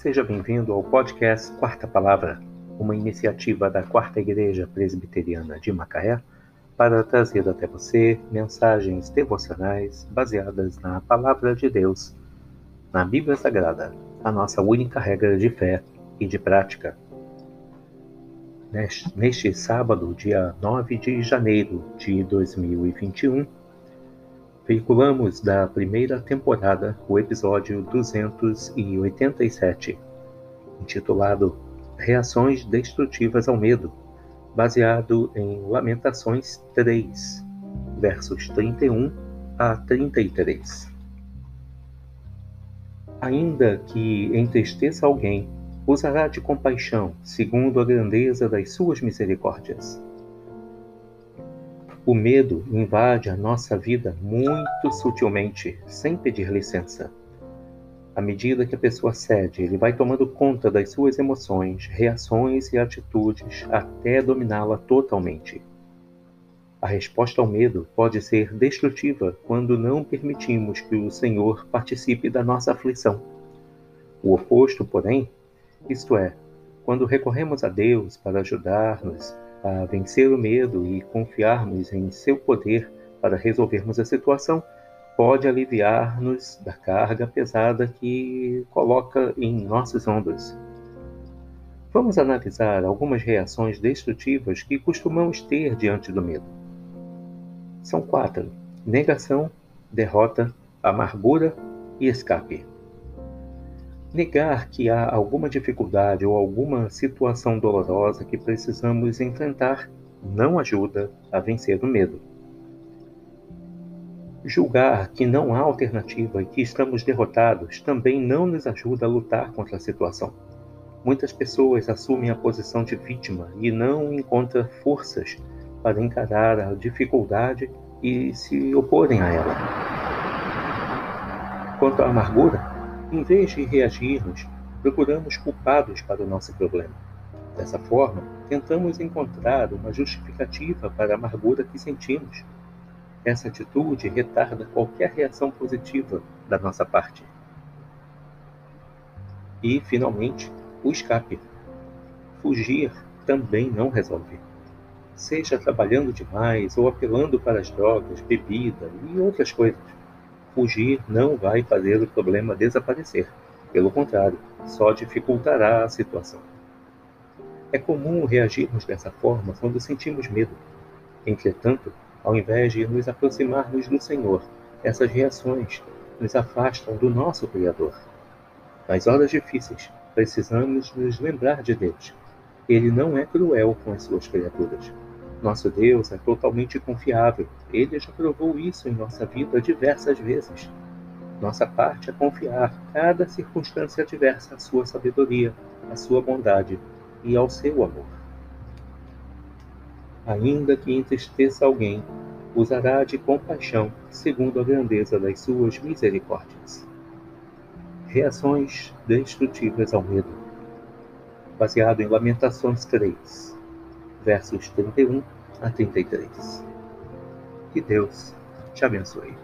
Seja bem-vindo ao podcast Quarta Palavra, uma iniciativa da Quarta Igreja Presbiteriana de Macaé para trazer até você mensagens devocionais baseadas na Palavra de Deus, na Bíblia Sagrada, a nossa única regra de fé e de prática. Neste sábado, dia 9 de janeiro de 2021, veiculamos da primeira temporada o episódio 287, intitulado Reações Destrutivas ao Medo, baseado em Lamentações 3, versos 31 a 33. Ainda que entristeça alguém, usará de compaixão, segundo a grandeza das suas misericórdias o medo invade a nossa vida muito sutilmente, sem pedir licença. À medida que a pessoa cede, ele vai tomando conta das suas emoções, reações e atitudes até dominá-la totalmente. A resposta ao medo pode ser destrutiva quando não permitimos que o Senhor participe da nossa aflição. O oposto, porém, isto é, quando recorremos a Deus para ajudar-nos a vencer o medo e confiarmos em seu poder para resolvermos a situação, pode aliviar-nos da carga pesada que coloca em nossos ombros. Vamos analisar algumas reações destrutivas que costumamos ter diante do medo. São quatro: negação, derrota, amargura e escape. Negar que há alguma dificuldade ou alguma situação dolorosa que precisamos enfrentar não ajuda a vencer o medo. Julgar que não há alternativa e que estamos derrotados também não nos ajuda a lutar contra a situação. Muitas pessoas assumem a posição de vítima e não encontram forças para encarar a dificuldade e se oporem a ela. Quanto à amargura, em vez de reagirmos, procuramos culpados para o nosso problema. Dessa forma, tentamos encontrar uma justificativa para a amargura que sentimos. Essa atitude retarda qualquer reação positiva da nossa parte. E, finalmente, o escape. Fugir também não resolve. Seja trabalhando demais ou apelando para as drogas, bebida e outras coisas Fugir não vai fazer o problema desaparecer. Pelo contrário, só dificultará a situação. É comum reagirmos dessa forma quando sentimos medo. Entretanto, ao invés de nos aproximarmos do Senhor, essas reações nos afastam do nosso Criador. Nas horas difíceis, precisamos nos lembrar de Deus. Ele não é cruel com as suas criaturas. Nosso Deus é totalmente confiável. Ele já provou isso em nossa vida diversas vezes. Nossa parte é confiar cada circunstância adversa à sua sabedoria, à sua bondade e ao seu amor. Ainda que entristeça alguém, usará de compaixão segundo a grandeza das suas misericórdias. Reações destrutivas ao medo. Baseado em Lamentações 3, versos 31 a 33. Que Deus te abençoe.